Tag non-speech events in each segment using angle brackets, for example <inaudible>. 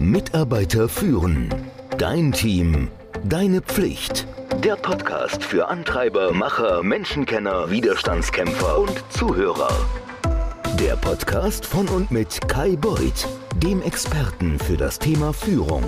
Mitarbeiter führen. Dein Team. Deine Pflicht. Der Podcast für Antreiber, Macher, Menschenkenner, Widerstandskämpfer und Zuhörer. Der Podcast von und mit Kai Beuth, dem Experten für das Thema Führung.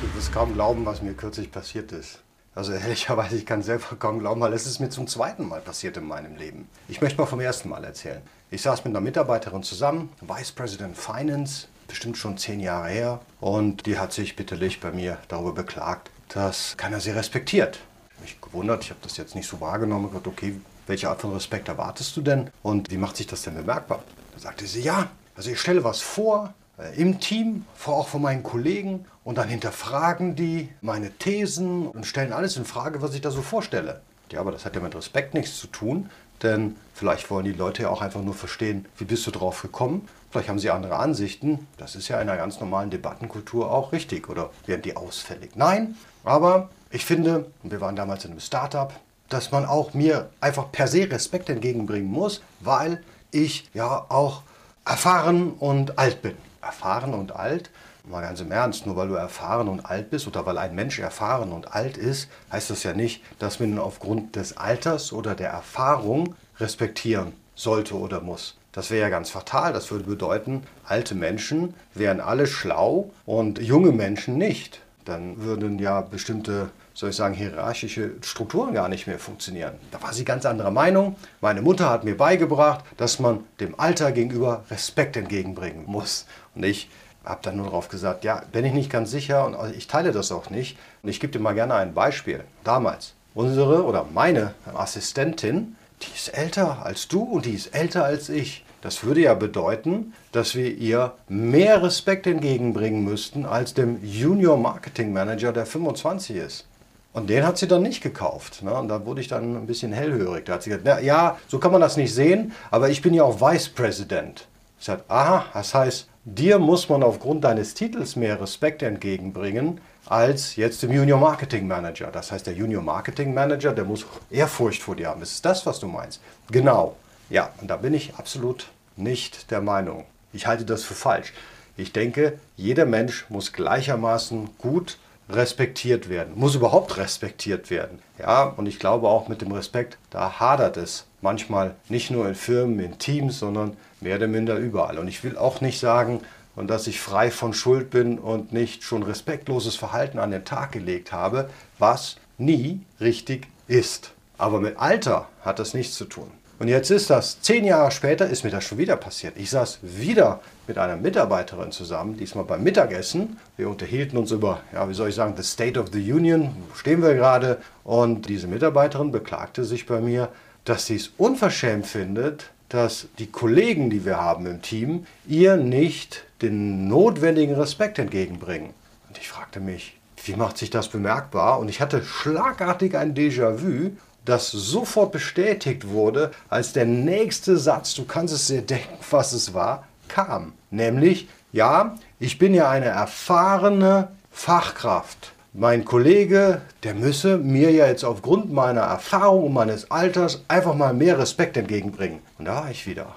Du wirst kaum glauben, was mir kürzlich passiert ist. Also ehrlicherweise, ich kann selber kaum glauben, weil es ist mir zum zweiten Mal passiert in meinem Leben. Ich möchte mal vom ersten Mal erzählen. Ich saß mit einer Mitarbeiterin zusammen, Vice President Finance, bestimmt schon zehn Jahre her. Und die hat sich bitterlich bei mir darüber beklagt, dass keiner sie respektiert. Mich gewundert, ich habe das jetzt nicht so wahrgenommen. Ich dachte, okay, welche Art von Respekt erwartest du denn? Und wie macht sich das denn bemerkbar? Da sagte sie, ja, also ich stelle was vor, äh, im Team, auch von meinen Kollegen und dann hinterfragen die meine Thesen und stellen alles in Frage, was ich da so vorstelle. Ja, aber das hat ja mit Respekt nichts zu tun, denn vielleicht wollen die Leute ja auch einfach nur verstehen, wie bist du drauf gekommen. Vielleicht haben sie andere Ansichten. Das ist ja in einer ganz normalen Debattenkultur auch richtig. Oder werden die ausfällig? Nein, aber ich finde, wir waren damals in einem Startup, dass man auch mir einfach per se Respekt entgegenbringen muss, weil ich ja auch erfahren und alt bin erfahren und alt. Mal ganz im Ernst, nur weil du erfahren und alt bist oder weil ein Mensch erfahren und alt ist, heißt das ja nicht, dass man ihn aufgrund des Alters oder der Erfahrung respektieren sollte oder muss. Das wäre ja ganz fatal. Das würde bedeuten, alte Menschen wären alle schlau und junge Menschen nicht. Dann würden ja bestimmte soll ich sagen, hierarchische Strukturen gar nicht mehr funktionieren. Da war sie ganz anderer Meinung. Meine Mutter hat mir beigebracht, dass man dem Alter gegenüber Respekt entgegenbringen muss. Und ich habe dann nur darauf gesagt, ja, bin ich nicht ganz sicher und ich teile das auch nicht. Und ich gebe dir mal gerne ein Beispiel. Damals, unsere oder meine Assistentin, die ist älter als du und die ist älter als ich. Das würde ja bedeuten, dass wir ihr mehr Respekt entgegenbringen müssten als dem Junior Marketing Manager, der 25 ist. Und den hat sie dann nicht gekauft. Ne? Und da wurde ich dann ein bisschen hellhörig. Da hat sie gesagt, na, ja, so kann man das nicht sehen, aber ich bin ja auch Vice President. Ich sagte, aha, das heißt, dir muss man aufgrund deines Titels mehr Respekt entgegenbringen als jetzt dem Junior Marketing Manager. Das heißt, der Junior Marketing Manager, der muss Ehrfurcht vor dir haben. Ist das, was du meinst? Genau. Ja, und da bin ich absolut nicht der Meinung. Ich halte das für falsch. Ich denke, jeder Mensch muss gleichermaßen gut respektiert werden, muss überhaupt respektiert werden. Ja, und ich glaube auch mit dem Respekt, da hadert es manchmal nicht nur in Firmen, in Teams, sondern mehr oder minder überall. Und ich will auch nicht sagen, und dass ich frei von Schuld bin und nicht schon respektloses Verhalten an den Tag gelegt habe, was nie richtig ist. Aber mit Alter hat das nichts zu tun. Und jetzt ist das, zehn Jahre später ist mir das schon wieder passiert. Ich saß wieder mit einer Mitarbeiterin zusammen, diesmal beim Mittagessen. Wir unterhielten uns über, ja, wie soll ich sagen, the State of the Union, wo stehen wir gerade. Und diese Mitarbeiterin beklagte sich bei mir, dass sie es unverschämt findet, dass die Kollegen, die wir haben im Team, ihr nicht den notwendigen Respekt entgegenbringen. Und ich fragte mich, wie macht sich das bemerkbar? Und ich hatte schlagartig ein Déjà-vu das sofort bestätigt wurde, als der nächste Satz, du kannst es dir <laughs> denken, was es war, kam. Nämlich, ja, ich bin ja eine erfahrene Fachkraft. Mein Kollege, der müsse mir ja jetzt aufgrund meiner Erfahrung und meines Alters einfach mal mehr Respekt entgegenbringen. Und da war ich wieder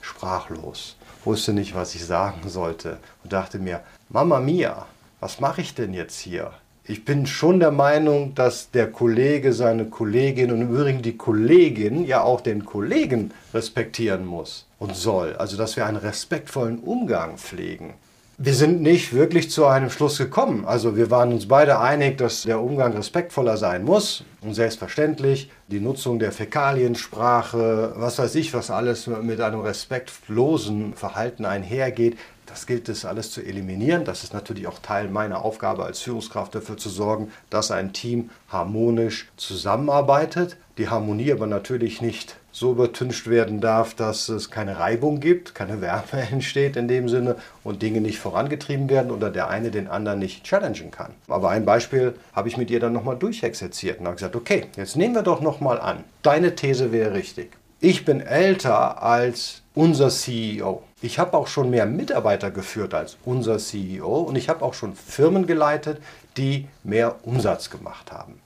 sprachlos, wusste nicht, was ich sagen sollte und dachte mir, Mama Mia, was mache ich denn jetzt hier? Ich bin schon der Meinung, dass der Kollege seine Kollegin und im Übrigen die Kollegin ja auch den Kollegen respektieren muss und soll. Also dass wir einen respektvollen Umgang pflegen. Wir sind nicht wirklich zu einem Schluss gekommen. Also wir waren uns beide einig, dass der Umgang respektvoller sein muss. Und selbstverständlich die Nutzung der Fäkaliensprache, was weiß ich, was alles mit einem respektlosen Verhalten einhergeht, das gilt es alles zu eliminieren. Das ist natürlich auch Teil meiner Aufgabe als Führungskraft dafür zu sorgen, dass ein Team harmonisch zusammenarbeitet. Die Harmonie aber natürlich nicht so übertüncht werden darf, dass es keine Reibung gibt, keine Wärme <laughs> entsteht in dem Sinne und Dinge nicht vorangetrieben werden oder der eine den anderen nicht challengen kann. Aber ein Beispiel habe ich mit ihr dann nochmal durchexerziert und habe gesagt, okay, jetzt nehmen wir doch nochmal an, deine These wäre richtig. Ich bin älter als unser CEO. Ich habe auch schon mehr Mitarbeiter geführt als unser CEO und ich habe auch schon Firmen geleitet, die mehr Umsatz gemacht haben.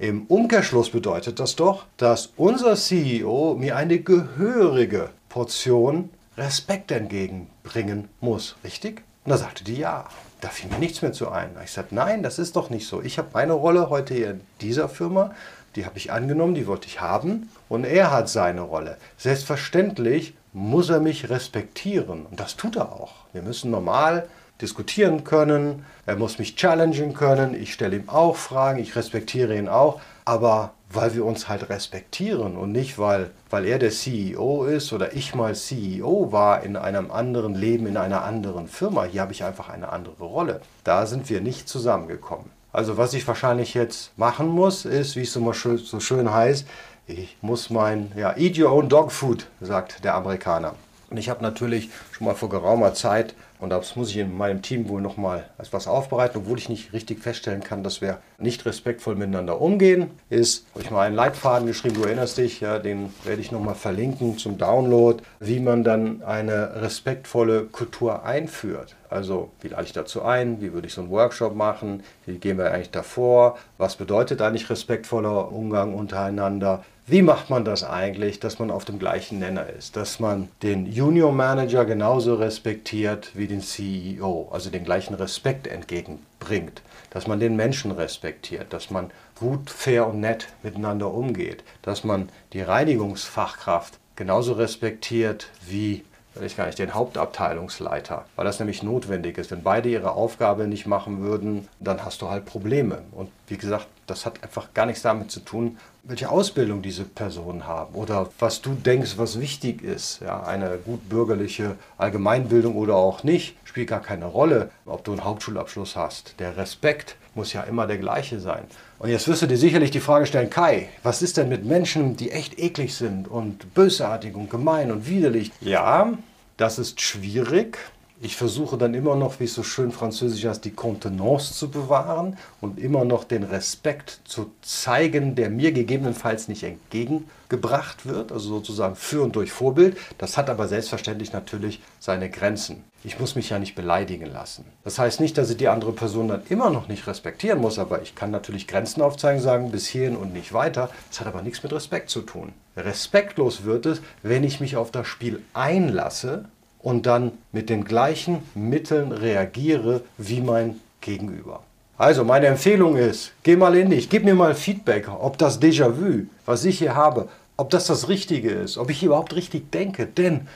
Im Umkehrschluss bedeutet das doch, dass unser CEO mir eine gehörige Portion Respekt entgegenbringen muss, richtig? Und da sagte die ja. Da fiel mir nichts mehr zu ein. Ich sagte, nein, das ist doch nicht so. Ich habe meine Rolle heute hier in dieser Firma, die habe ich angenommen, die wollte ich haben. Und er hat seine Rolle. Selbstverständlich muss er mich respektieren. Und das tut er auch. Wir müssen normal diskutieren können. Er muss mich challengen können. Ich stelle ihm auch Fragen. Ich respektiere ihn auch. Aber weil wir uns halt respektieren und nicht, weil, weil er der CEO ist oder ich mal CEO war in einem anderen Leben, in einer anderen Firma. Hier habe ich einfach eine andere Rolle. Da sind wir nicht zusammengekommen. Also was ich wahrscheinlich jetzt machen muss, ist, wie es so, schön, so schön heißt, ich muss mein, ja, eat your own dog food, sagt der Amerikaner. Und ich habe natürlich schon mal vor geraumer Zeit und das muss ich in meinem Team wohl nochmal als was aufbereiten, obwohl ich nicht richtig feststellen kann, dass wir nicht respektvoll miteinander umgehen. Ist, habe ich mal einen Leitfaden geschrieben, du erinnerst dich, ja, den werde ich nochmal verlinken zum Download, wie man dann eine respektvolle Kultur einführt. Also, wie lade ich dazu ein? Wie würde ich so einen Workshop machen? Wie gehen wir eigentlich davor? Was bedeutet eigentlich respektvoller Umgang untereinander? Wie macht man das eigentlich, dass man auf dem gleichen Nenner ist? Dass man den Junior Manager genauso respektiert wie den CEO, also den gleichen Respekt entgegenbringt. Dass man den Menschen respektiert, dass man gut, fair und nett miteinander umgeht. Dass man die Reinigungsfachkraft genauso respektiert wie ich gar nicht, den Hauptabteilungsleiter, weil das nämlich notwendig ist. Wenn beide ihre Aufgabe nicht machen würden, dann hast du halt Probleme. Und wie gesagt, das hat einfach gar nichts damit zu tun, welche Ausbildung diese Personen haben oder was du denkst, was wichtig ist. Ja, eine gut bürgerliche Allgemeinbildung oder auch nicht, spielt gar keine Rolle, ob du einen Hauptschulabschluss hast. Der Respekt muss ja immer der gleiche sein. Und jetzt wirst du dir sicherlich die Frage stellen, Kai, was ist denn mit Menschen, die echt eklig sind und bösartig und gemein und widerlich? Ja, das ist schwierig. Ich versuche dann immer noch, wie es so schön französisch heißt, die Kontenance zu bewahren und immer noch den Respekt zu zeigen, der mir gegebenenfalls nicht entgegengebracht wird, also sozusagen für und durch Vorbild. Das hat aber selbstverständlich natürlich seine Grenzen. Ich muss mich ja nicht beleidigen lassen. Das heißt nicht, dass ich die andere Person dann immer noch nicht respektieren muss, aber ich kann natürlich Grenzen aufzeigen, sagen bis hierhin und nicht weiter. Das hat aber nichts mit Respekt zu tun. Respektlos wird es, wenn ich mich auf das Spiel einlasse und dann mit den gleichen Mitteln reagiere wie mein Gegenüber. Also meine Empfehlung ist, geh mal in dich, gib mir mal Feedback, ob das Déjà-vu, was ich hier habe, ob das das Richtige ist, ob ich überhaupt richtig denke. Denn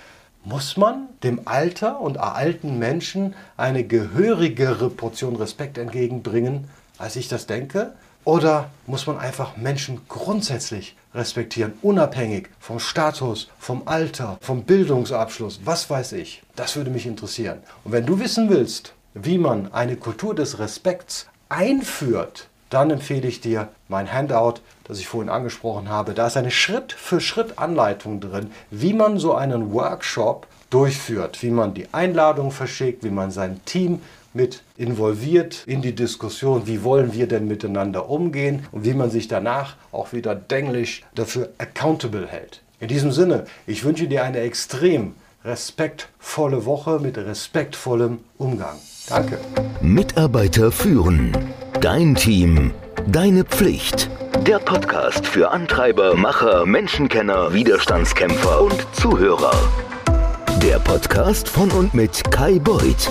muss man dem Alter und alten Menschen eine gehörigere Portion Respekt entgegenbringen, als ich das denke? Oder muss man einfach Menschen grundsätzlich respektieren, unabhängig vom Status, vom Alter, vom Bildungsabschluss, was weiß ich? Das würde mich interessieren. Und wenn du wissen willst, wie man eine Kultur des Respekts einführt, dann empfehle ich dir mein Handout, das ich vorhin angesprochen habe. Da ist eine Schritt-für-Schritt-Anleitung drin, wie man so einen Workshop durchführt, wie man die Einladung verschickt, wie man sein Team mit involviert in die Diskussion, wie wollen wir denn miteinander umgehen und wie man sich danach auch wieder denglisch dafür accountable hält. In diesem Sinne, ich wünsche dir eine extrem respektvolle Woche mit respektvollem Umgang. Danke. Mitarbeiter führen. Dein Team. Deine Pflicht. Der Podcast für Antreiber, Macher, Menschenkenner, Widerstandskämpfer und Zuhörer. Der Podcast von und mit Kai Beuth